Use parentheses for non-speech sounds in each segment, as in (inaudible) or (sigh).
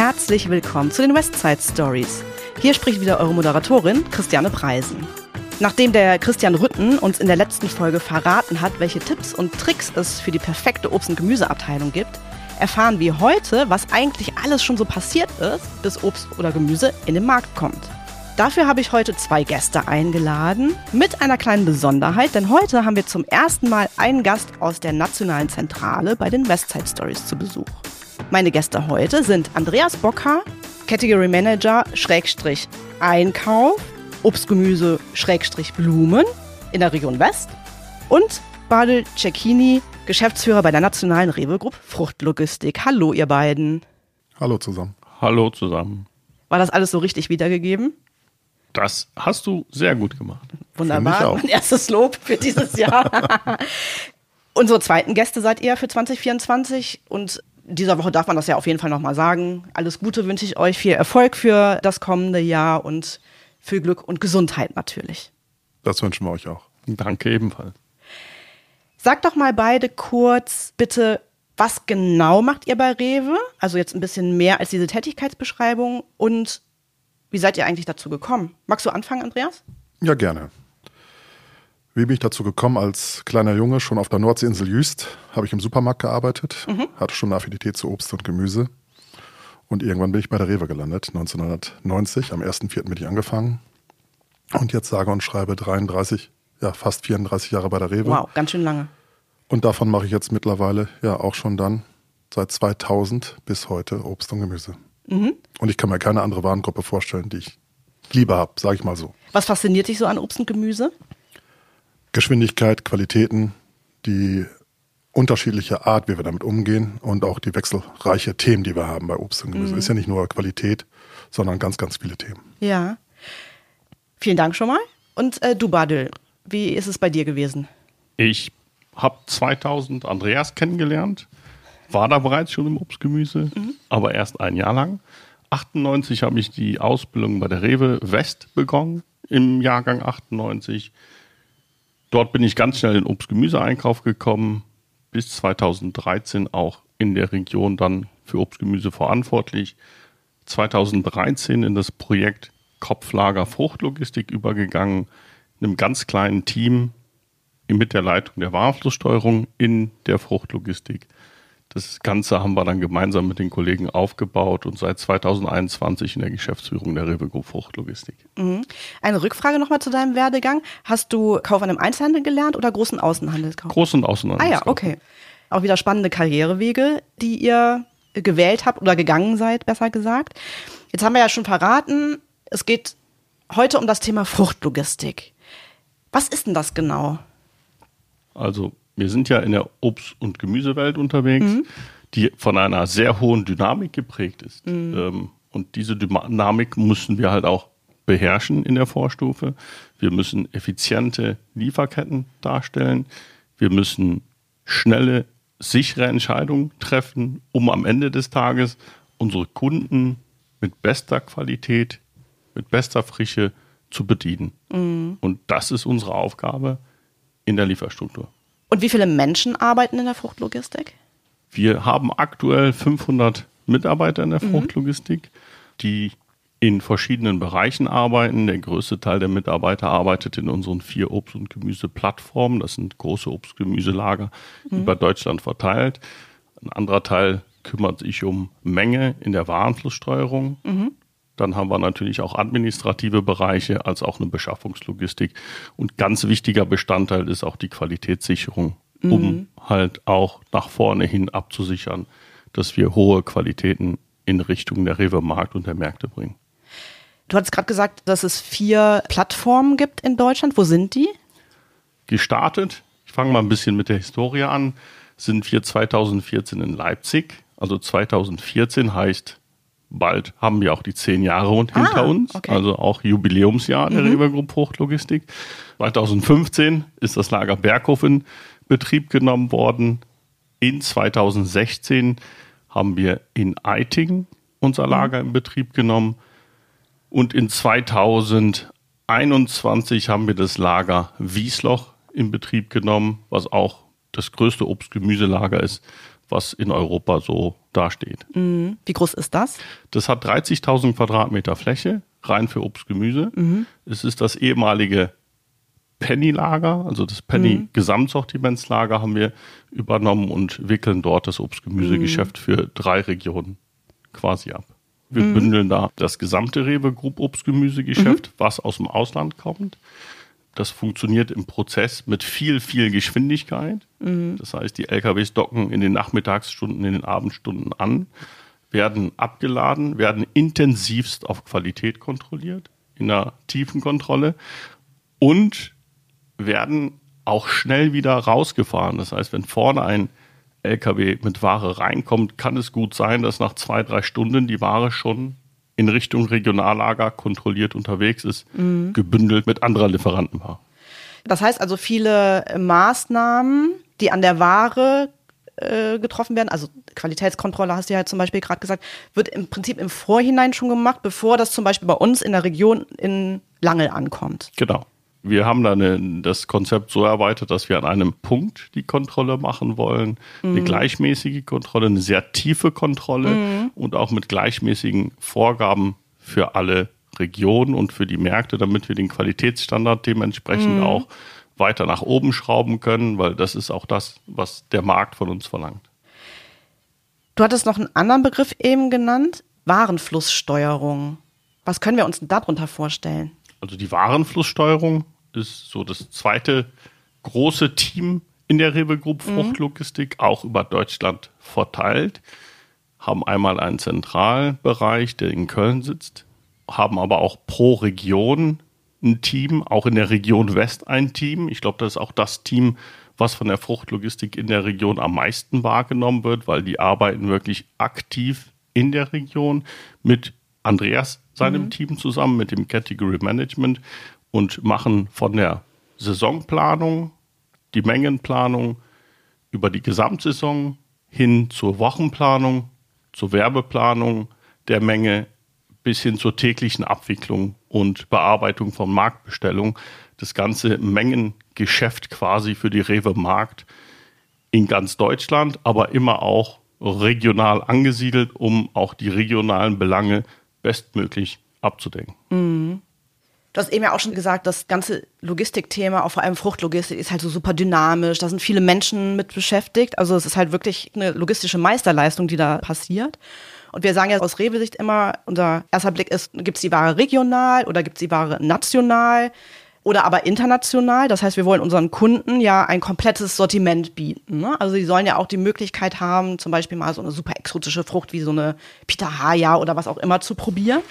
Herzlich willkommen zu den Westside Stories. Hier spricht wieder eure Moderatorin Christiane Preisen. Nachdem der Christian Rütten uns in der letzten Folge verraten hat, welche Tipps und Tricks es für die perfekte Obst- und Gemüseabteilung gibt, erfahren wir heute, was eigentlich alles schon so passiert ist, bis Obst oder Gemüse in den Markt kommt. Dafür habe ich heute zwei Gäste eingeladen mit einer kleinen Besonderheit, denn heute haben wir zum ersten Mal einen Gast aus der nationalen Zentrale bei den Westside Stories zu Besuch. Meine Gäste heute sind Andreas Bocker, Category Manager Schrägstrich Einkauf, Obstgemüse Schrägstrich Blumen in der Region West und Badel Cecchini, Geschäftsführer bei der nationalen Rewe Group Fruchtlogistik. Hallo ihr beiden. Hallo zusammen. Hallo zusammen. War das alles so richtig wiedergegeben? Das hast du sehr gut gemacht. Wunderbar. Mein erstes Lob für dieses Jahr. (laughs) Unsere zweiten Gäste seid ihr für 2024 und dieser Woche darf man das ja auf jeden Fall nochmal sagen. Alles Gute wünsche ich euch, viel Erfolg für das kommende Jahr und viel Glück und Gesundheit natürlich. Das wünschen wir euch auch. Danke ebenfalls. Sagt doch mal beide kurz bitte, was genau macht ihr bei Rewe? Also jetzt ein bisschen mehr als diese Tätigkeitsbeschreibung und wie seid ihr eigentlich dazu gekommen? Magst du anfangen, Andreas? Ja, gerne. Wie bin ich dazu gekommen? Als kleiner Junge, schon auf der Nordseeinsel Jüst, habe ich im Supermarkt gearbeitet, mhm. hatte schon eine Affinität zu Obst und Gemüse. Und irgendwann bin ich bei der Rewe gelandet, 1990. Am 1.4. bin ich angefangen. Und jetzt sage und schreibe 33, ja, fast 34 Jahre bei der Rewe. Wow, ganz schön lange. Und davon mache ich jetzt mittlerweile ja auch schon dann seit 2000 bis heute Obst und Gemüse. Mhm. Und ich kann mir keine andere Warengruppe vorstellen, die ich lieber habe, sage ich mal so. Was fasziniert dich so an Obst und Gemüse? Geschwindigkeit, Qualitäten, die unterschiedliche Art, wie wir damit umgehen und auch die wechselreiche Themen, die wir haben bei Obst und Gemüse. Mhm. Ist ja nicht nur Qualität, sondern ganz, ganz viele Themen. Ja. Vielen Dank schon mal. Und äh, du, Badel, wie ist es bei dir gewesen? Ich habe 2000 Andreas kennengelernt war da bereits schon im Obstgemüse, mhm. aber erst ein Jahr lang. 98 habe ich die Ausbildung bei der Rewe West begonnen, im Jahrgang 98. Dort bin ich ganz schnell in Obstgemüseeinkauf gekommen, bis 2013 auch in der Region dann für Obstgemüse verantwortlich. 2013 in das Projekt Kopflager Fruchtlogistik übergegangen, in einem ganz kleinen Team mit der Leitung der Warenflusssteuerung in der Fruchtlogistik. Das Ganze haben wir dann gemeinsam mit den Kollegen aufgebaut und seit 2021 in der Geschäftsführung der Rewe Group Fruchtlogistik. Mhm. Eine Rückfrage nochmal zu deinem Werdegang. Hast du Kaufmann im Einzelhandel gelernt oder großen Außenhandelskauf? Großen Außenhandelskauf. Ah ja, okay. Auch wieder spannende Karrierewege, die ihr gewählt habt oder gegangen seid, besser gesagt. Jetzt haben wir ja schon verraten, es geht heute um das Thema Fruchtlogistik. Was ist denn das genau? Also wir sind ja in der Obst- und Gemüsewelt unterwegs, mhm. die von einer sehr hohen Dynamik geprägt ist. Mhm. Ähm, und diese Dynamik müssen wir halt auch beherrschen in der Vorstufe. Wir müssen effiziente Lieferketten darstellen. Wir müssen schnelle, sichere Entscheidungen treffen, um am Ende des Tages unsere Kunden mit bester Qualität, mit bester Frische zu bedienen. Mhm. Und das ist unsere Aufgabe in der Lieferstruktur. Und wie viele Menschen arbeiten in der Fruchtlogistik? Wir haben aktuell 500 Mitarbeiter in der mhm. Fruchtlogistik, die in verschiedenen Bereichen arbeiten. Der größte Teil der Mitarbeiter arbeitet in unseren vier Obst- und Gemüseplattformen. Das sind große Obst- und Gemüselager mhm. über Deutschland verteilt. Ein anderer Teil kümmert sich um Menge in der Warenflusssteuerung. Mhm. Dann haben wir natürlich auch administrative Bereiche als auch eine Beschaffungslogistik. Und ganz wichtiger Bestandteil ist auch die Qualitätssicherung, mhm. um halt auch nach vorne hin abzusichern, dass wir hohe Qualitäten in Richtung der Rewe-Markt und der Märkte bringen. Du hattest gerade gesagt, dass es vier Plattformen gibt in Deutschland. Wo sind die? Gestartet, ich fange mal ein bisschen mit der Historie an, sind wir 2014 in Leipzig. Also 2014 heißt bald haben wir auch die zehn Jahre und hinter ah, uns, okay. also auch Jubiläumsjahr der mhm. Rewe Group Fruchtlogistik. 2015 ist das Lager Berghof in Betrieb genommen worden. In 2016 haben wir in Eiting unser mhm. Lager in Betrieb genommen und in 2021 haben wir das Lager Wiesloch in Betrieb genommen, was auch das größte Obstgemüselager ist, was in Europa so dasteht. Mhm. Wie groß ist das? Das hat 30.000 Quadratmeter Fläche, rein für Obst, Gemüse. Mhm. Es ist das ehemalige Penny-Lager, also das Penny-Gesamtsortimentslager haben wir übernommen und wickeln dort das Obst-Gemüse-Geschäft für drei Regionen quasi ab. Wir bündeln da das gesamte Rewe Group Obst-Gemüse-Geschäft, was aus dem Ausland kommt. Das funktioniert im Prozess mit viel, viel Geschwindigkeit. Das heißt, die LKWs docken in den Nachmittagsstunden, in den Abendstunden an, werden abgeladen, werden intensivst auf Qualität kontrolliert, in einer tiefen Kontrolle und werden auch schnell wieder rausgefahren. Das heißt, wenn vorne ein LKW mit Ware reinkommt, kann es gut sein, dass nach zwei, drei Stunden die Ware schon in Richtung Regionallager kontrolliert unterwegs ist, gebündelt mit anderer Lieferanten war. Das heißt also viele äh, Maßnahmen, die an der Ware äh, getroffen werden, also Qualitätskontrolle hast du ja zum Beispiel gerade gesagt, wird im Prinzip im Vorhinein schon gemacht, bevor das zum Beispiel bei uns in der Region in Langel ankommt. Genau. Wir haben dann das Konzept so erweitert, dass wir an einem Punkt die Kontrolle machen wollen. Eine gleichmäßige Kontrolle, eine sehr tiefe Kontrolle und auch mit gleichmäßigen Vorgaben für alle Regionen und für die Märkte, damit wir den Qualitätsstandard dementsprechend auch weiter nach oben schrauben können, weil das ist auch das, was der Markt von uns verlangt. Du hattest noch einen anderen Begriff eben genannt, Warenflusssteuerung. Was können wir uns denn darunter vorstellen? Also die Warenflusssteuerung ist so das zweite große Team in der Rewe Group Fruchtlogistik, auch über Deutschland verteilt. Haben einmal einen Zentralbereich, der in Köln sitzt, haben aber auch pro Region ein Team, auch in der Region West ein Team. Ich glaube, das ist auch das Team, was von der Fruchtlogistik in der Region am meisten wahrgenommen wird, weil die arbeiten wirklich aktiv in der Region mit Andreas, seinem Team zusammen, mit dem Category Management und machen von der Saisonplanung, die Mengenplanung über die Gesamtsaison hin zur Wochenplanung, zur Werbeplanung der Menge bis hin zur täglichen Abwicklung und Bearbeitung von Marktbestellung. Das ganze Mengengeschäft quasi für die Rewe Markt in ganz Deutschland, aber immer auch regional angesiedelt, um auch die regionalen Belange bestmöglich abzudecken. Du hast eben ja auch schon gesagt, das ganze Logistikthema, auch vor allem Fruchtlogistik, ist halt so super dynamisch. Da sind viele Menschen mit beschäftigt. Also es ist halt wirklich eine logistische Meisterleistung, die da passiert. Und wir sagen ja aus Rewe-Sicht immer, unser erster Blick ist, gibt es die Ware regional oder gibt es die Ware national oder aber international. Das heißt, wir wollen unseren Kunden ja ein komplettes Sortiment bieten. Ne? Also sie sollen ja auch die Möglichkeit haben, zum Beispiel mal so eine super exotische Frucht wie so eine Pitahaya oder was auch immer zu probieren.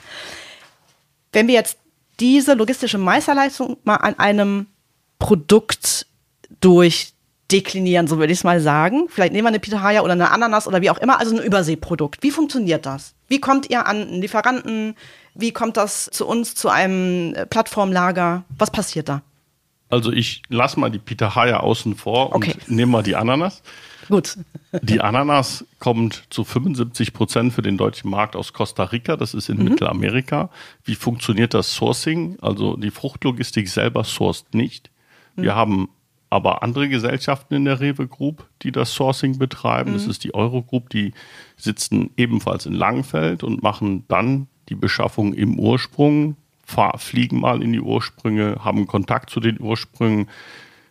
Wenn wir jetzt diese logistische Meisterleistung mal an einem Produkt durchdeklinieren, so würde ich es mal sagen. Vielleicht nehmen wir eine Pitahaya oder eine Ananas oder wie auch immer, also ein Überseeprodukt. Wie funktioniert das? Wie kommt ihr an einen Lieferanten? Wie kommt das zu uns, zu einem äh, Plattformlager? Was passiert da? Also ich lasse mal die Pitahaya außen vor und Okay. nehme mal die Ananas. Gut. Die Ananas kommt zu 75 Prozent für den deutschen Markt aus Costa Rica. Das ist in Mittelamerika. Wie funktioniert das Sourcing? Also die Fruchtlogistik selber sourced nicht. Wir haben aber andere Gesellschaften in der Rewe Group, die das Sourcing betreiben. Das ist die Euro Group, die sitzen ebenfalls in Langenfeld und machen dann die Beschaffung im Ursprung, fahr, fliegen mal in die Ursprünge, haben Kontakt zu den Ursprüngen,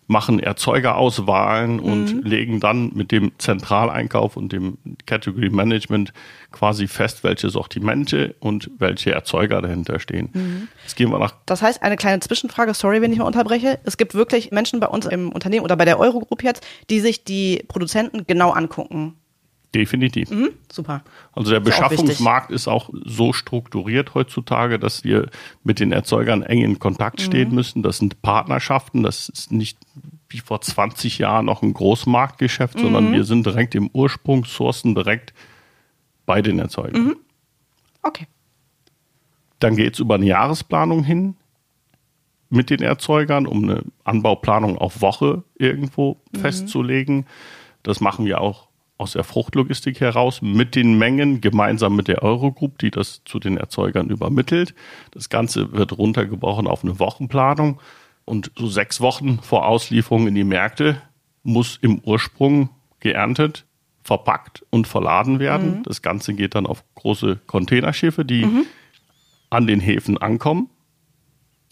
machen Erzeugerauswahlen und legen dann mit dem Zentraleinkauf und dem Category Management quasi fest, welche Sortimente und welche Erzeuger dahinter stehen. Jetzt gehen wir nach Das heißt, eine kleine Zwischenfrage, sorry, wenn ich mal unterbreche. Es gibt wirklich Menschen bei uns im Unternehmen oder bei der Eurogroup jetzt, die sich die Produzenten genau angucken. Definitiv. Hm? Super. Also der Ist ja auch Beschaffungsmarkt ist auch so strukturiert heutzutage, dass wir mit den Erzeugern eng in Kontakt stehen müssen. Das sind Partnerschaften. Das ist nicht wie vor 20 Jahren noch ein Großmarktgeschäft, sondern wir sind direkt im Ursprung, sourcen direkt bei den Erzeugern. Okay. Dann geht es über eine Jahresplanung hin mit den Erzeugern, um eine Anbauplanung auf Woche irgendwo festzulegen. Das machen wir auch aus der Fruchtlogistik heraus mit den Mengen gemeinsam mit der Eurogroup, die das zu den Erzeugern übermittelt. Das Ganze wird runtergebrochen auf eine Wochenplanung und so sechs Wochen vor Auslieferung in die Märkte muss im Ursprung geerntet, verpackt und verladen werden. Mhm. Das Ganze geht dann auf große Containerschiffe, die mhm. an den Häfen ankommen.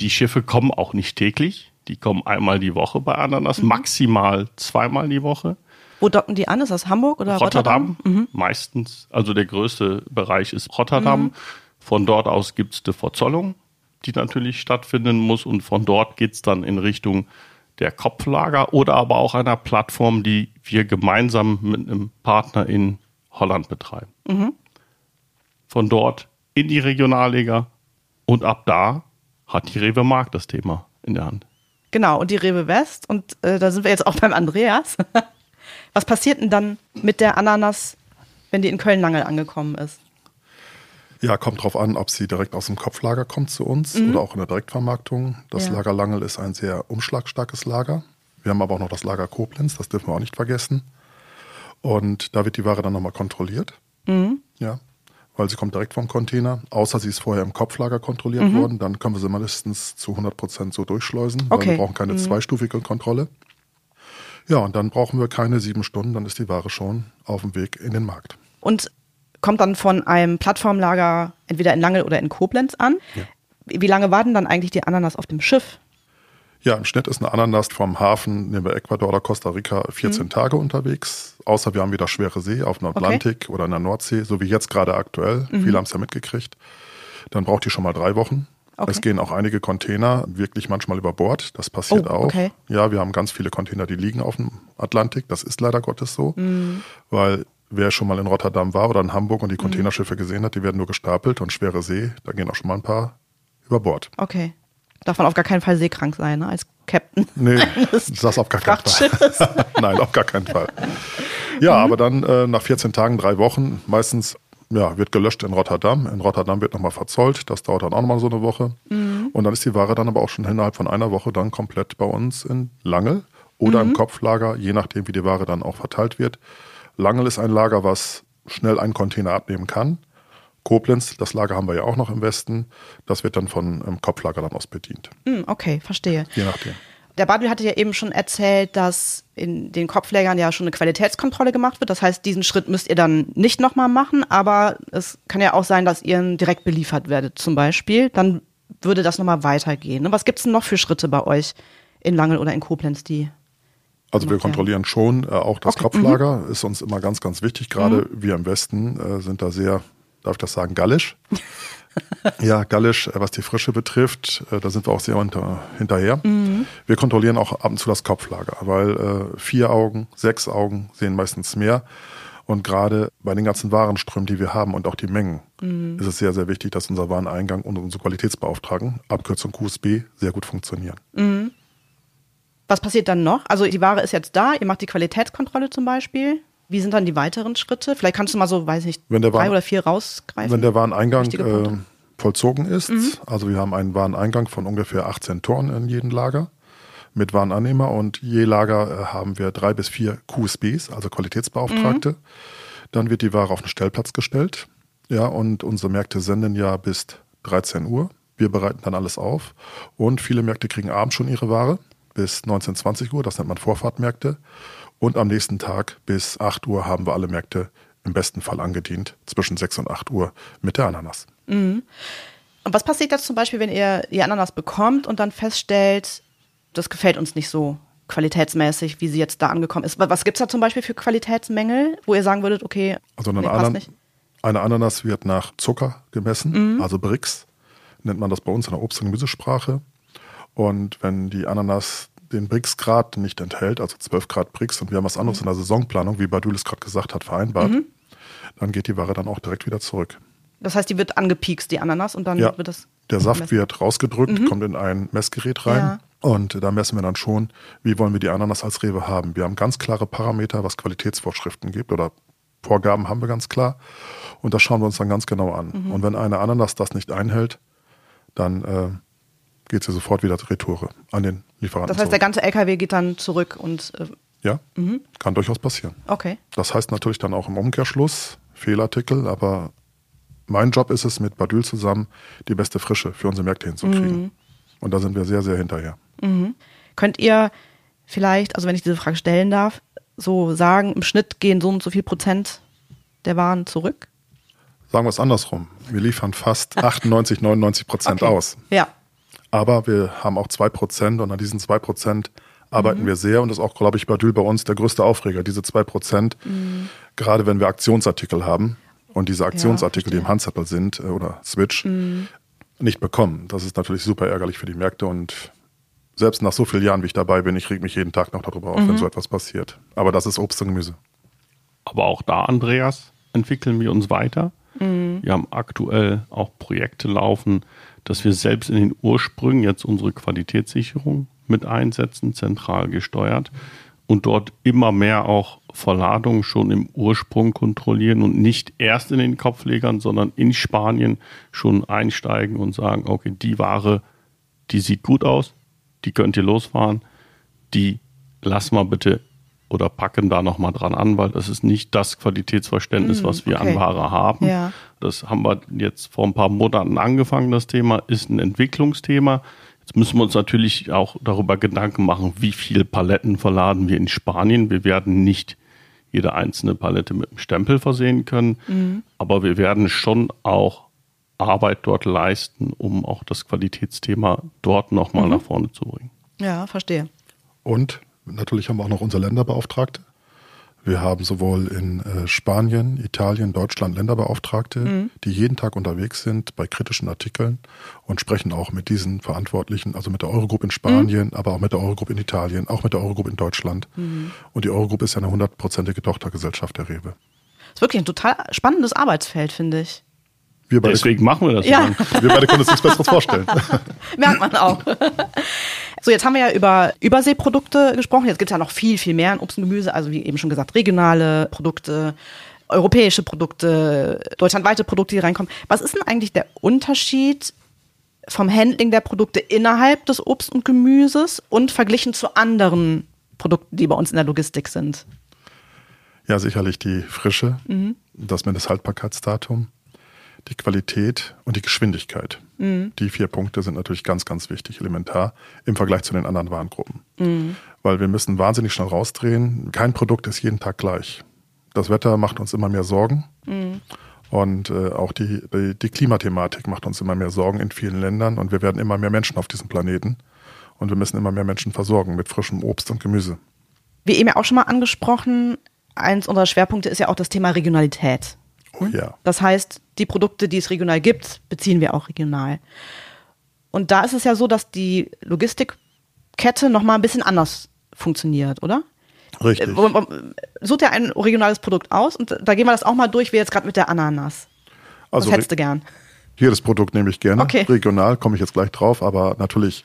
Die Schiffe kommen auch nicht täglich. Die kommen einmal die Woche bei Ananas, mhm. maximal zweimal die Woche. Wo docken die an? Ist das Hamburg oder Rotterdam? Rotterdam? Mhm. Meistens, also der größte Bereich ist Rotterdam. Mhm. Von dort aus gibt es eine Verzollung, die natürlich stattfinden muss. Und von dort geht es dann in Richtung der Kopflager oder aber auch einer Plattform, die wir gemeinsam mit einem Partner in Holland betreiben. Mhm. Von dort in die Regionalliga und ab da hat die Rewe Markt das Thema in der Hand. Genau, und die Rewe West, und äh, da sind wir jetzt auch beim Andreas. (laughs) Was passiert denn dann mit der Ananas, wenn die in Köln-Langel angekommen ist? Ja, kommt drauf an, ob sie direkt aus dem Kopflager kommt zu uns mhm. oder auch in der Direktvermarktung. Das ja. Lager Langel ist ein sehr umschlagstarkes Lager. Wir haben aber auch noch das Lager Koblenz, das dürfen wir auch nicht vergessen. Und da wird die Ware dann nochmal kontrolliert. Mhm. Ja, weil sie kommt direkt vom Container. Außer sie ist vorher im Kopflager kontrolliert mhm. worden, dann können wir sie mindestens zu 100 Prozent so durchschleusen, okay. weil wir brauchen keine mhm. zweistufige Kontrolle. Ja, und dann brauchen wir keine sieben Stunden, dann ist die Ware schon auf dem Weg in den Markt. Und kommt dann von einem Plattformlager entweder in Langel oder in Koblenz an. Ja. Wie lange warten dann eigentlich die Ananas auf dem Schiff? Ja, im Schnitt ist eine Ananas vom Hafen, nehmen wir Ecuador oder Costa Rica, 14 mhm. Tage unterwegs. Außer wir haben wieder schwere See auf dem Atlantik okay. oder in der Nordsee, so wie jetzt gerade aktuell. Mhm. Viele haben es ja mitgekriegt. Dann braucht die schon mal drei Wochen. Okay. Es gehen auch einige Container wirklich manchmal über Bord. Das passiert oh, auch. Okay. Ja, wir haben ganz viele Container, die liegen auf dem Atlantik. Das ist leider Gottes so, mhm. weil wer schon mal in Rotterdam war oder in Hamburg und die mhm. Containerschiffe gesehen hat, die werden nur gestapelt und schwere See, da gehen auch schon mal ein paar über Bord. Okay. Darf man auf gar keinen Fall seekrank sein, ne? als Captain. (laughs) Nee, das auf gar keinen Fall. (laughs) Nein, auf gar keinen Fall. Ja, mhm. aber dann äh, nach 14 Tagen, drei Wochen, meistens ja, wird gelöscht in Rotterdam. In Rotterdam wird nochmal verzollt. Das dauert dann auch nochmal so eine Woche. Mhm. Und dann ist die Ware dann aber auch schon innerhalb von einer Woche dann komplett bei uns in Langel oder mhm. im Kopflager, je nachdem, wie die Ware dann auch verteilt wird. Langel ist ein Lager, was schnell einen Container abnehmen kann. Koblenz, das Lager haben wir ja auch noch im Westen. Das wird dann von ähm, Kopflager dann aus bedient. Mm, okay, verstehe. Je nachdem. Der Badl hatte ja eben schon erzählt, dass in den Kopflägern ja schon eine Qualitätskontrolle gemacht wird. Das heißt, diesen Schritt müsst ihr dann nicht nochmal machen, aber es kann ja auch sein, dass ihr direkt beliefert werdet zum Beispiel. Dann würde das nochmal weitergehen. Ne? Was gibt es denn noch für Schritte bei euch in Langel oder in Koblenz, die also wir kontrollieren schon äh, auch das okay. Kopflager, mhm. ist uns immer ganz, ganz wichtig. Gerade mhm. wir im Westen äh, sind da sehr, darf ich das sagen, gallisch. (laughs) ja, gallisch, äh, was die Frische betrifft, äh, da sind wir auch sehr unter, hinterher. Mhm. Wir kontrollieren auch ab und zu das Kopflager, weil äh, vier Augen, sechs Augen sehen meistens mehr. Und gerade bei den ganzen Warenströmen, die wir haben und auch die Mengen, mhm. ist es sehr, sehr wichtig, dass unser Wareneingang und unsere Qualitätsbeauftragten, Abkürzung QSB, sehr gut funktionieren. Mhm. Was passiert dann noch? Also die Ware ist jetzt da, ihr macht die Qualitätskontrolle zum Beispiel. Wie sind dann die weiteren Schritte? Vielleicht kannst du mal so, weiß ich nicht, drei Waren, oder vier rausgreifen. Wenn der Wareneingang äh, vollzogen ist, mhm. also wir haben einen Wareneingang von ungefähr 18 Toren in jedem Lager mit Warenannehmer und je Lager äh, haben wir drei bis vier QSBs, also Qualitätsbeauftragte. Mhm. Dann wird die Ware auf den Stellplatz gestellt. Ja, und unsere Märkte senden ja bis 13 Uhr. Wir bereiten dann alles auf und viele Märkte kriegen abends schon ihre Ware bis 19, 20 Uhr, das nennt man Vorfahrtmärkte. Und am nächsten Tag bis 8 Uhr haben wir alle Märkte im besten Fall angedient, zwischen 6 und 8 Uhr mit der Ananas. Mhm. Und was passiert jetzt zum Beispiel, wenn ihr die Ananas bekommt und dann feststellt, das gefällt uns nicht so qualitätsmäßig, wie sie jetzt da angekommen ist? Was gibt es da zum Beispiel für Qualitätsmängel, wo ihr sagen würdet, okay, also eine, nee, Anan eine Ananas wird nach Zucker gemessen, mhm. also Brix, nennt man das bei uns in der Obst- und Gemüsesprache. Und wenn die Ananas den BRICS-Grad nicht enthält, also 12 Grad BRICS, und wir haben was anderes mhm. in der Saisonplanung, wie Badul es gerade gesagt hat, vereinbart, mhm. dann geht die Ware dann auch direkt wieder zurück. Das heißt, die wird angepiekst, die Ananas, und dann ja, wird das. Der Saft messen. wird rausgedrückt, mhm. kommt in ein Messgerät rein. Ja. Und da messen wir dann schon, wie wollen wir die Ananas als Rewe haben. Wir haben ganz klare Parameter, was Qualitätsvorschriften gibt oder Vorgaben haben wir ganz klar. Und das schauen wir uns dann ganz genau an. Mhm. Und wenn eine Ananas das nicht einhält, dann äh, geht sie sofort wieder Retoure an den Lieferanten. Das heißt, zurück. der ganze LKW geht dann zurück und. Äh, ja, mhm. kann durchaus passieren. Okay. Das heißt natürlich dann auch im Umkehrschluss Fehlartikel, aber mein Job ist es, mit Badül zusammen die beste Frische für unsere Märkte hinzukriegen. Mhm. Und da sind wir sehr, sehr hinterher. Mhm. Könnt ihr vielleicht, also wenn ich diese Frage stellen darf, so sagen, im Schnitt gehen so und so viel Prozent der Waren zurück? Sagen wir es andersrum. Wir liefern fast (laughs) 98, 99 Prozent Okay. aus. Ja. Aber wir haben auch zwei Prozent und an diesen zwei Prozent arbeiten Mhm. wir sehr und das ist auch, glaube ich, bei Dül bei uns der größte Aufreger, diese zwei Prozent. Mhm. Gerade wenn wir Aktionsartikel haben und diese Aktionsartikel, die im. Handzettel sind äh, oder Switch, Mhm. nicht bekommen. Das ist natürlich super ärgerlich für die Märkte und selbst nach so vielen Jahren, wie ich dabei bin, ich reg mich jeden Tag noch darüber auf, Mhm. wenn so etwas passiert. Aber das ist Obst und Gemüse. Aber auch da, Andreas, entwickeln wir uns weiter. Wir haben aktuell auch Projekte laufen, dass wir selbst in den Ursprüngen jetzt unsere Qualitätssicherung mit einsetzen, zentral gesteuert und dort immer mehr auch Verladungen schon im Ursprung kontrollieren und nicht erst in den Kopflegern, sondern in Spanien schon einsteigen und sagen, okay, die Ware, die sieht gut aus, die könnt ihr losfahren, die lass mal bitte oder packen da nochmal dran an, weil das ist nicht das Qualitätsverständnis, was wir okay. an Ware haben. Ja. Das haben wir jetzt vor ein paar Monaten angefangen, das Thema, ist ein Entwicklungsthema. Jetzt müssen wir uns natürlich auch darüber Gedanken machen, wie viel Paletten verladen wir in Spanien. Wir werden nicht jede einzelne Palette mit einem Stempel versehen können, aber wir werden schon auch Arbeit dort leisten, um auch das Qualitätsthema dort nochmal nach vorne zu bringen. Ja, verstehe. Und natürlich haben wir auch noch unsere Länderbeauftragte. Wir haben sowohl in äh, Spanien, Italien, Deutschland Länderbeauftragte, die jeden Tag unterwegs sind bei kritischen Artikeln und sprechen auch mit diesen Verantwortlichen, also mit der Eurogroup in Spanien, aber auch mit der Eurogroup in Italien, auch mit der Eurogroup in Deutschland. Und die Eurogroup ist ja eine hundertprozentige Tochtergesellschaft der Rewe. ist wirklich ein total spannendes Arbeitsfeld, finde ich. Wir beide, Deswegen machen wir das Ja. (laughs) wir beide können uns nichts Besseres vorstellen. (laughs) Merkt man auch. (laughs) so, jetzt haben wir ja über Überseeprodukte gesprochen. Jetzt gibt es ja noch viel, viel mehr in Obst und Gemüse. Also wie eben schon gesagt, regionale Produkte, europäische Produkte, deutschlandweite Produkte, die reinkommen. Was ist denn eigentlich der Unterschied vom Handling der Produkte innerhalb des Obst und Gemüses und verglichen zu anderen Produkten, die bei uns in der Logistik sind? Ja, sicherlich die Frische, das Mindesthaltbarkeitsdatum, die Qualität und die Geschwindigkeit. Die vier Punkte sind natürlich ganz, ganz wichtig, elementar im Vergleich zu den anderen Warengruppen. Weil wir müssen wahnsinnig schnell rausdrehen. Kein Produkt ist jeden Tag gleich. Das Wetter macht uns immer mehr Sorgen. Und äh, auch die, die, die Klimathematik macht uns immer mehr Sorgen in vielen Ländern. Und wir werden immer mehr Menschen auf diesem Planeten. Und wir müssen immer mehr Menschen versorgen mit frischem Obst und Gemüse. Wie eben ja auch schon mal angesprochen, eins unserer Schwerpunkte ist ja auch das Thema Regionalität. Oh ja. Das heißt, die Produkte, die es regional gibt, beziehen wir auch regional. Und da ist es ja so, dass die Logistikkette noch mal ein bisschen anders funktioniert, oder? Richtig. Sucht ja ein regionales Produkt aus und da gehen wir das auch mal durch, wie jetzt gerade mit der Ananas. Was Also hättest du gern? Jedes Produkt nehme ich gerne. Okay. Regional komme ich jetzt gleich drauf, aber natürlich,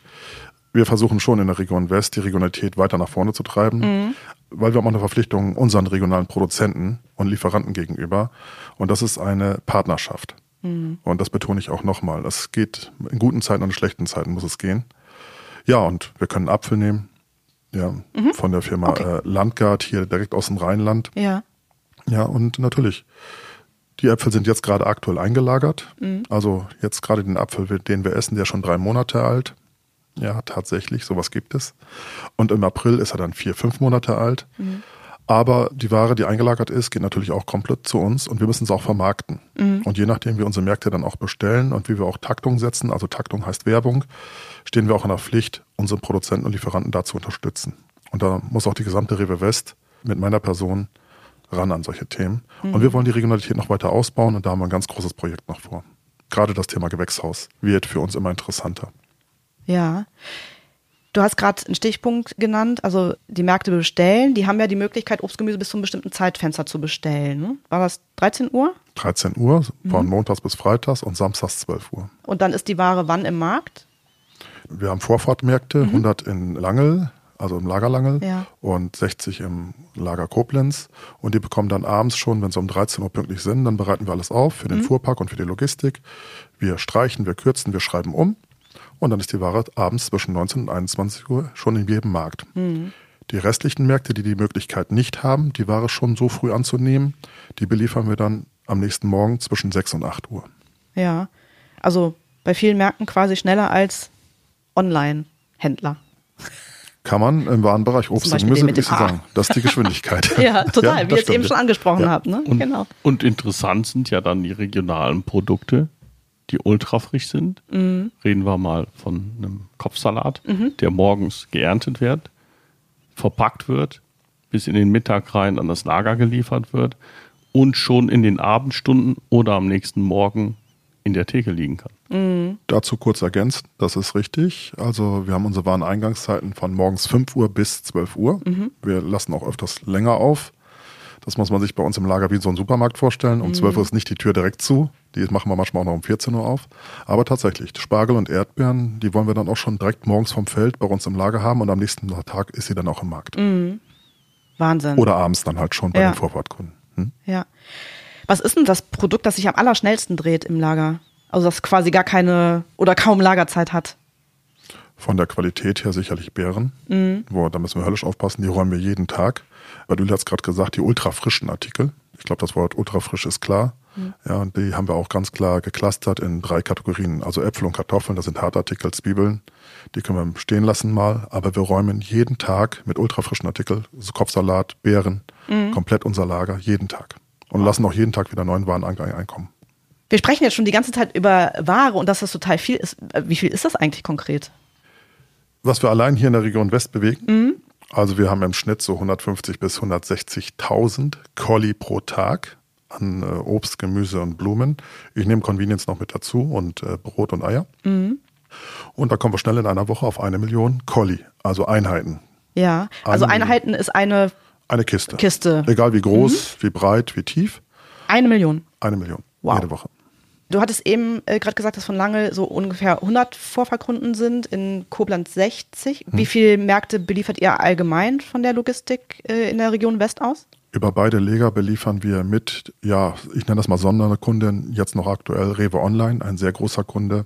wir versuchen schon in der Region West die Regionalität weiter nach vorne zu treiben, Mhm. weil wir haben auch eine Verpflichtung unseren regionalen Produzenten und Lieferanten gegenüber. Und das ist eine Partnerschaft. Mhm. Und das betone ich auch nochmal. Das geht in guten Zeiten und in schlechten Zeiten muss es gehen. Ja, und wir können Apfel nehmen. Ja, von der Firma Mhm. Okay. äh, Landgard hier direkt aus dem Rheinland. Ja. Ja, und natürlich, die Äpfel sind jetzt gerade aktuell eingelagert. Mhm. Also jetzt gerade den Apfel, den wir essen, der ist schon drei Monate alt. Ja, tatsächlich, sowas gibt es. Und im April ist er dann vier, fünf Monate alt. Mhm. Aber die Ware, die eingelagert ist, geht natürlich auch komplett zu uns und wir müssen es auch vermarkten. Mhm. Und je nachdem, wie unsere Märkte dann auch bestellen und wie wir auch Taktung setzen, also Taktung heißt Werbung, stehen wir auch in der Pflicht, unsere Produzenten und Lieferanten da zu unterstützen. Und da muss auch die gesamte Rewe West mit meiner Person ran an solche Themen. Und wir wollen die Regionalität noch weiter ausbauen und da haben wir ein ganz großes Projekt noch vor. Gerade das Thema Gewächshaus wird für uns immer interessanter. Ja. Du hast gerade einen Stichpunkt genannt, also die Märkte bestellen, die haben ja die Möglichkeit, Obstgemüse bis zu einem bestimmten Zeitfenster zu bestellen. Ne? War das 13 Uhr? 13 Uhr, von montags bis freitags und samstags 12 Uhr. Und dann ist die Ware wann im Markt? Wir haben Vorfahrtmärkte, 100 in Langel, also im Lager Langel Ja. und 60 im Lager Koblenz. Und die bekommen dann abends schon, wenn sie um 13 Uhr pünktlich sind, dann bereiten wir alles auf für den Fuhrpark und für die Logistik. Wir streichen, wir kürzen, wir schreiben um. Und dann ist die Ware abends zwischen 19 und 21 Uhr schon in jedem Markt. Die restlichen Märkte, die die Möglichkeit nicht haben, die Ware schon so früh anzunehmen, die beliefern wir dann am nächsten Morgen zwischen 6 und 8 Uhr. Ja. Also bei vielen Märkten quasi schneller als Online-Händler. Kann man im Warenbereich Obst und Gemüse, sagen. Das ist die Geschwindigkeit. (laughs) ja, total, ja, wie ihr es eben schon angesprochen ja. habt. Ne? Und, genau. und interessant sind ja dann die regionalen Produkte, die ultrafrisch sind. Mhm. Reden wir mal von einem Kopfsalat, mhm. der morgens geerntet wird, verpackt wird, bis in den Mittag rein an das Lager geliefert wird und schon in den Abendstunden oder am nächsten Morgen in der Theke liegen kann. Mhm. Dazu kurz ergänzt, das ist richtig. Also wir haben unsere Wareneingangszeiten von morgens 5 Uhr bis 12 Uhr. Mhm. Wir lassen auch öfters länger auf. Das muss man sich bei uns im Lager wie so einen Supermarkt vorstellen. Um mhm. 12 Uhr ist nicht die Tür direkt zu. Die machen wir manchmal auch noch um 14 Uhr auf. Aber tatsächlich, Spargel und Erdbeeren, die wollen wir dann auch schon direkt morgens vom Feld bei uns im Lager haben und am nächsten Tag ist sie dann auch im Markt. Mhm. Wahnsinn. Oder abends dann halt schon bei ja. den Vorfahrtkunden. Hm? Ja. Was ist denn das Produkt, das sich am allerschnellsten dreht im Lager? Also das quasi gar keine oder kaum Lagerzeit hat? Von der Qualität her sicherlich Beeren. Mhm. Boah, da müssen wir höllisch aufpassen, die räumen wir jeden Tag. Weil du hast gerade gesagt, die ultrafrischen Artikel. Ich glaube, das Wort ultrafrisch ist klar. Mhm. Ja, und die haben wir auch ganz klar geclustert in drei Kategorien. Also Äpfel und Kartoffeln, das sind Hartartikel, Zwiebeln. Die können wir stehen lassen mal. Aber wir räumen jeden Tag mit ultrafrischen Artikeln, so Kopfsalat, Beeren, mhm. komplett unser Lager, jeden Tag. Und lassen auch jeden Tag wieder neuen Wareneingang einkommen. Wir sprechen jetzt schon die ganze Zeit über Ware und dass das total viel ist. Wie viel ist das eigentlich konkret? Was wir allein hier in der Region West bewegen, mhm. Also wir haben im Schnitt so 150 bis 160.000 Colli pro Tag an äh, Obst, Gemüse und Blumen. Ich nehme Convenience noch mit dazu und äh, Brot und Eier. Mhm. Und da kommen wir schnell in einer Woche auf eine Million Colli, also Einheiten. Ja, also eine Einheiten ist eine eine Kiste. Kiste. Egal wie groß, mhm. wie breit, wie tief. Eine Million. Eine Million. Wow. Jede Woche. Du hattest eben äh, gerade gesagt, dass von Lange so ungefähr 100 Vorfahrkunden sind, in Koblenz 60. Hm. Wie viele Märkte beliefert ihr allgemein von der Logistik äh, in der Region West aus? Über beide Leger beliefern wir mit, ja, ich nenne das mal Sonderkunden, jetzt noch aktuell Rewe Online, ein sehr großer Kunde,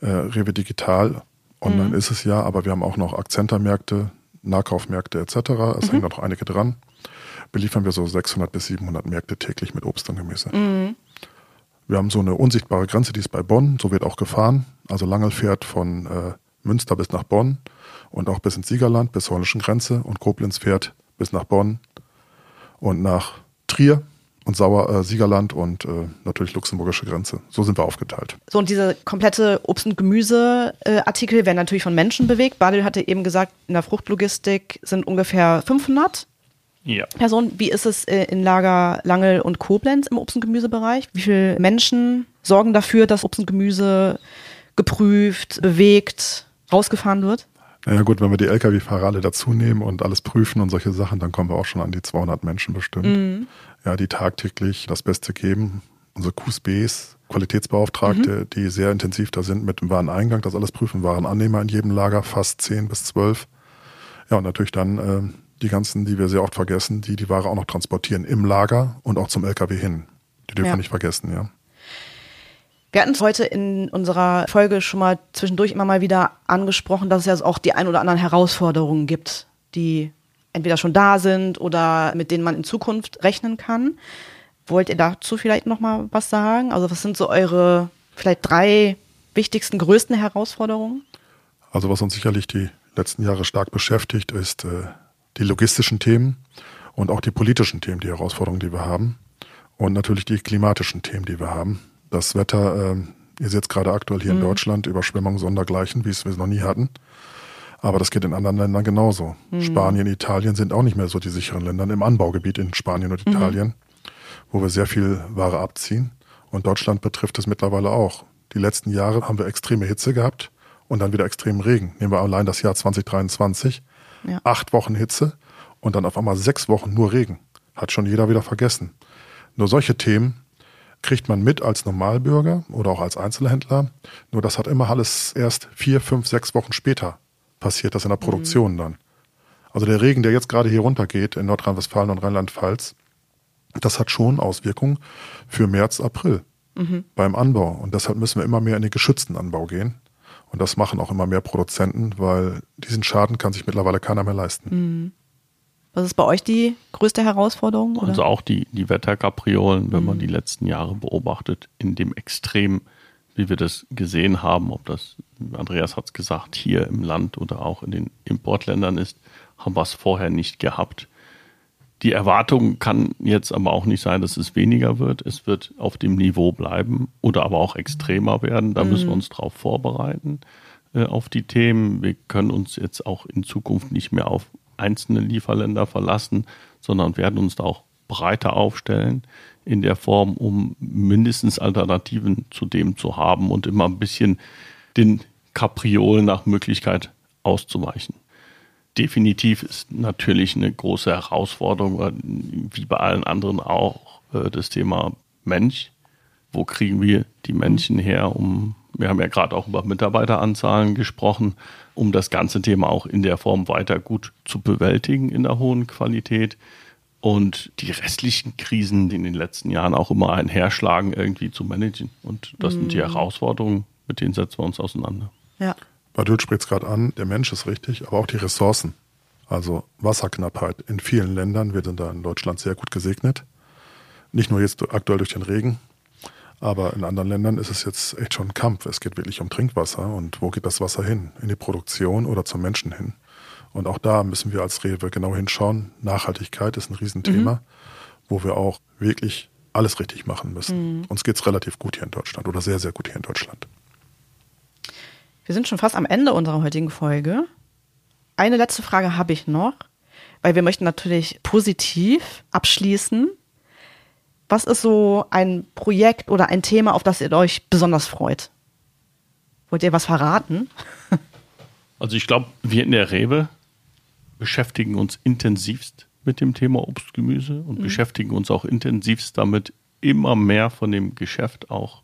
äh, Rewe Digital. Online mhm. ist es ja, aber wir haben auch noch Akzentermärkte, Nahkaufmärkte etc. Es mhm. hängen noch einige dran. Beliefern wir so 600 bis 700 Märkte täglich mit Obst und Gemüse. Mhm. Wir haben so eine unsichtbare Grenze, die ist bei Bonn, so wird auch gefahren. Also Langel fährt von äh, Münster bis nach Bonn und auch bis ins Siegerland, bis zur holländischen Grenze und Koblenz fährt bis nach Bonn und nach Trier und Sauer, äh, Siegerland und äh, natürlich luxemburgische Grenze. So sind wir aufgeteilt. So, und diese komplette Obst- und Gemüseartikel werden natürlich von Menschen bewegt. Badel hatte eben gesagt, in der Fruchtlogistik sind ungefähr 500 ja. Personen. Wie ist es äh, in Lager Langel und Koblenz im Obst- und Gemüsebereich? Wie viele Menschen sorgen dafür, dass Obst und Gemüse geprüft, bewegt, rausgefahren wird? Naja gut, wenn wir die Lkw-Fahrer alle dazu nehmen und alles prüfen und solche Sachen, dann kommen wir auch schon an die 200 Menschen bestimmt. Mhm. Ja, die tagtäglich das Beste geben. Unsere QSBs, Qualitätsbeauftragte, mhm. die sehr intensiv da sind mit dem Wareneingang, das alles prüfen, Warenannehmer in jedem Lager, fast 10 bis 12. Ja, und natürlich dann äh, die ganzen, die wir sehr oft vergessen, die die Ware auch noch transportieren im Lager und auch zum LKW hin. Die dürfen ja. wir nicht vergessen, ja. Wir hatten es heute in unserer Folge schon mal zwischendurch immer mal wieder angesprochen, dass es ja auch die ein oder anderen Herausforderungen gibt, die entweder schon da sind oder mit denen man in Zukunft rechnen kann. Wollt ihr dazu vielleicht noch mal was sagen? Also was sind so eure vielleicht drei wichtigsten, größten Herausforderungen? Also was uns sicherlich die letzten Jahre stark beschäftigt, ist äh, die logistischen Themen und auch die politischen Themen, die Herausforderungen, die wir haben. Und natürlich die klimatischen Themen, die wir haben. Das Wetter, äh, ihr seht es gerade aktuell hier mhm. in Deutschland, Überschwemmungen sondergleichen, wie es wir noch nie hatten. Aber das geht in anderen Ländern genauso. Mhm. Spanien, Italien sind auch nicht mehr so die sicheren Länder im Anbaugebiet in Spanien und mhm. Italien, mhm. wo wir sehr viel Ware abziehen. Und Deutschland betrifft es mittlerweile auch. Die letzten Jahre haben wir extreme Hitze gehabt und dann wieder extremen Regen. Nehmen wir allein das Jahr 2023 ja. Acht Wochen Hitze und dann auf einmal sechs Wochen nur Regen. Hat schon jeder wieder vergessen. Nur solche Themen kriegt man mit als Normalbürger oder auch als Einzelhändler. Nur das hat immer alles erst vier, fünf, sechs Wochen später passiert, das in der Produktion mhm. dann. Also der Regen, der jetzt gerade hier runtergeht in Nordrhein-Westfalen und Rheinland-Pfalz, das hat schon Auswirkungen für März, April mhm. beim Anbau. Und deshalb müssen wir immer mehr in den geschützten Anbau gehen. Und das machen auch immer mehr Produzenten, weil diesen Schaden kann sich mittlerweile keiner mehr leisten. Mhm. Was ist bei euch die größte Herausforderung? Oder? Also auch die, die Wetterkapriolen, wenn mhm. man die letzten Jahre beobachtet, in dem extrem wie wir das gesehen haben, ob das, Andreas hat es gesagt, hier im Land oder auch in den Importländern ist, haben wir es vorher nicht gehabt. Die Erwartung kann jetzt aber auch nicht sein, dass es weniger wird. Es wird auf dem Niveau bleiben oder aber auch extremer werden. Da mhm. müssen wir uns darauf vorbereiten, äh, auf die Themen. Wir können uns jetzt auch in Zukunft nicht mehr auf einzelne Lieferländer verlassen, sondern werden uns da auch breiter aufstellen in der Form, um mindestens Alternativen zu dem zu haben und immer ein bisschen den Kapriolen nach Möglichkeit auszuweichen definitiv ist natürlich eine große Herausforderung, wie bei allen anderen auch, äh, das Thema Mensch. Wo kriegen wir die Menschen her, um, wir haben ja gerade auch über Mitarbeiteranzahlen gesprochen, um das ganze Thema auch in der Form weiter gut zu bewältigen in der hohen Qualität und die restlichen Krisen, die in den letzten Jahren auch immer einherschlagen, irgendwie zu managen. Und das mhm. sind die mhm. Herausforderungen, mit denen setzen wir uns auseinander. Ja. Badül spricht es gerade an, der Mensch ist richtig, aber auch die Ressourcen. Also Wasserknappheit. In vielen Ländern, wir sind da in Deutschland sehr gut gesegnet. Nicht nur jetzt aktuell durch den Regen, aber in anderen Ländern ist es jetzt echt schon ein Kampf. Es geht wirklich um Trinkwasser und wo geht das Wasser hin? In die Produktion oder zum Menschen hin? Und auch da müssen wir als Rewe genau hinschauen. Nachhaltigkeit ist ein Riesenthema, mhm. wo wir auch wirklich alles richtig machen müssen. Mhm. Uns geht es relativ gut hier in Deutschland oder sehr, sehr gut hier in Deutschland. Wir sind schon fast am Ende unserer heutigen Folge. Eine letzte Frage habe ich noch, weil wir möchten natürlich positiv abschließen. Was ist so ein Projekt oder ein Thema, auf das ihr euch besonders freut? Wollt ihr was verraten? (laughs) Also ich glaube, wir in der Rewe beschäftigen uns intensivst mit dem Thema Obst, Gemüse und mhm. beschäftigen uns auch intensivst damit, immer mehr von dem Geschäft auch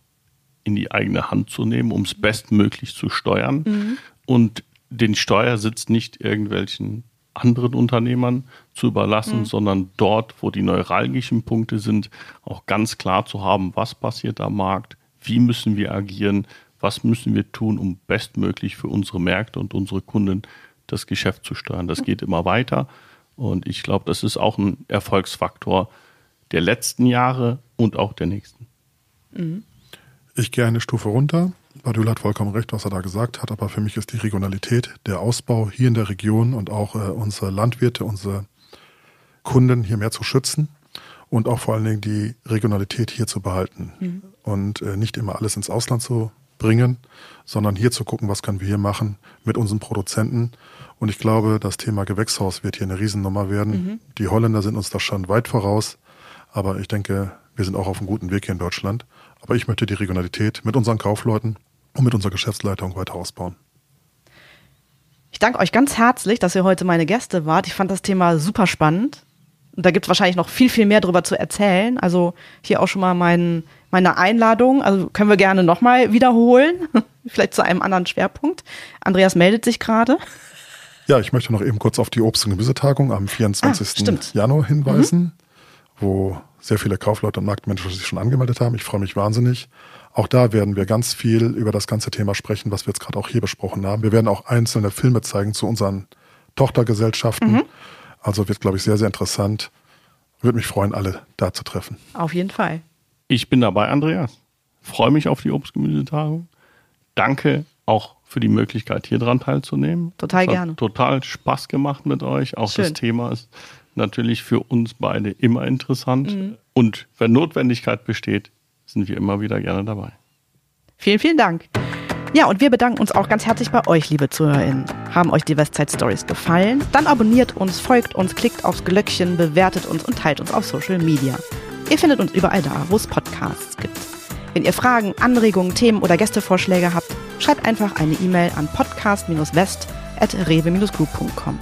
in die eigene Hand zu nehmen, um es bestmöglich zu steuern. Mhm. Und den Steuersitz nicht irgendwelchen anderen Unternehmern zu überlassen, mhm. sondern dort, wo die neuralgischen Punkte sind, auch ganz klar zu haben, was passiert am Markt, wie müssen wir agieren, was müssen wir tun, um bestmöglich für unsere Märkte und unsere Kunden das Geschäft zu steuern. Das geht immer weiter und ich glaube, das ist auch ein Erfolgsfaktor der letzten Jahre und auch der nächsten. Mhm. Ich gehe eine Stufe runter. Badül hat vollkommen recht, was er da gesagt hat, aber für mich ist die Regionalität, der Ausbau hier in der Region und auch äh, unsere Landwirte, unsere Kunden hier mehr zu schützen und auch vor allen Dingen die Regionalität hier zu behalten mhm. und äh, nicht immer alles ins Ausland zu bringen, sondern hier zu gucken, was können wir hier machen mit unseren Produzenten. Und ich glaube, das Thema Gewächshaus wird hier eine Riesennummer werden. Mhm. Die Holländer sind uns da schon weit voraus, aber ich denke, wir sind auch auf einem guten Weg hier in Deutschland. Aber ich möchte die Regionalität mit unseren Kaufleuten und mit unserer Geschäftsleitung weiter ausbauen. Ich danke euch ganz herzlich, dass ihr heute meine Gäste wart. Ich fand das Thema super spannend. Und da gibt es wahrscheinlich noch viel, viel mehr darüber zu erzählen. Also hier auch schon mal mein, meine Einladung. Also können wir gerne nochmal wiederholen. (laughs) Vielleicht zu einem anderen Schwerpunkt. Andreas meldet sich gerade. Ja, ich möchte noch eben kurz auf die Obst- und Gemüsetagung am 24. Ah, Januar hinweisen, mhm. wo sehr viele Kaufleute und Marktmenschen sich schon angemeldet haben. Ich freue mich wahnsinnig. Auch da werden wir ganz viel über das ganze Thema sprechen, was wir jetzt gerade auch hier besprochen haben. Wir werden auch einzelne Filme zeigen zu unseren Tochtergesellschaften. Mhm. Also wird, glaube ich, sehr, sehr interessant. Würde mich freuen, alle da zu treffen. Auf jeden Fall. Ich bin dabei, Andreas. Freue mich auf die Obstgemüsetagung. Danke auch für die Möglichkeit, hier dran teilzunehmen. Total es gerne. total Spaß gemacht mit euch. Auch Schön. das Thema ist natürlich für uns beide immer interessant. Mhm. Und wenn Notwendigkeit besteht, sind wir immer wieder gerne dabei. Vielen, vielen Dank. Ja, und wir bedanken uns auch ganz herzlich bei euch, liebe ZuhörerInnen. Haben euch die Westside Stories gefallen? Dann abonniert uns, folgt uns, klickt aufs Glöckchen, bewertet uns und teilt uns auf Social Media. Ihr findet uns überall da, wo es Podcasts gibt. Wenn ihr Fragen, Anregungen, Themen oder Gästevorschläge habt, schreibt einfach eine E-Mail an podcast-west.rewe-group.com.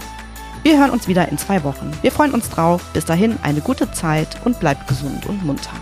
Wir hören uns wieder in zwei Wochen. Wir freuen uns drauf. Bis dahin eine gute Zeit und bleibt gesund und munter.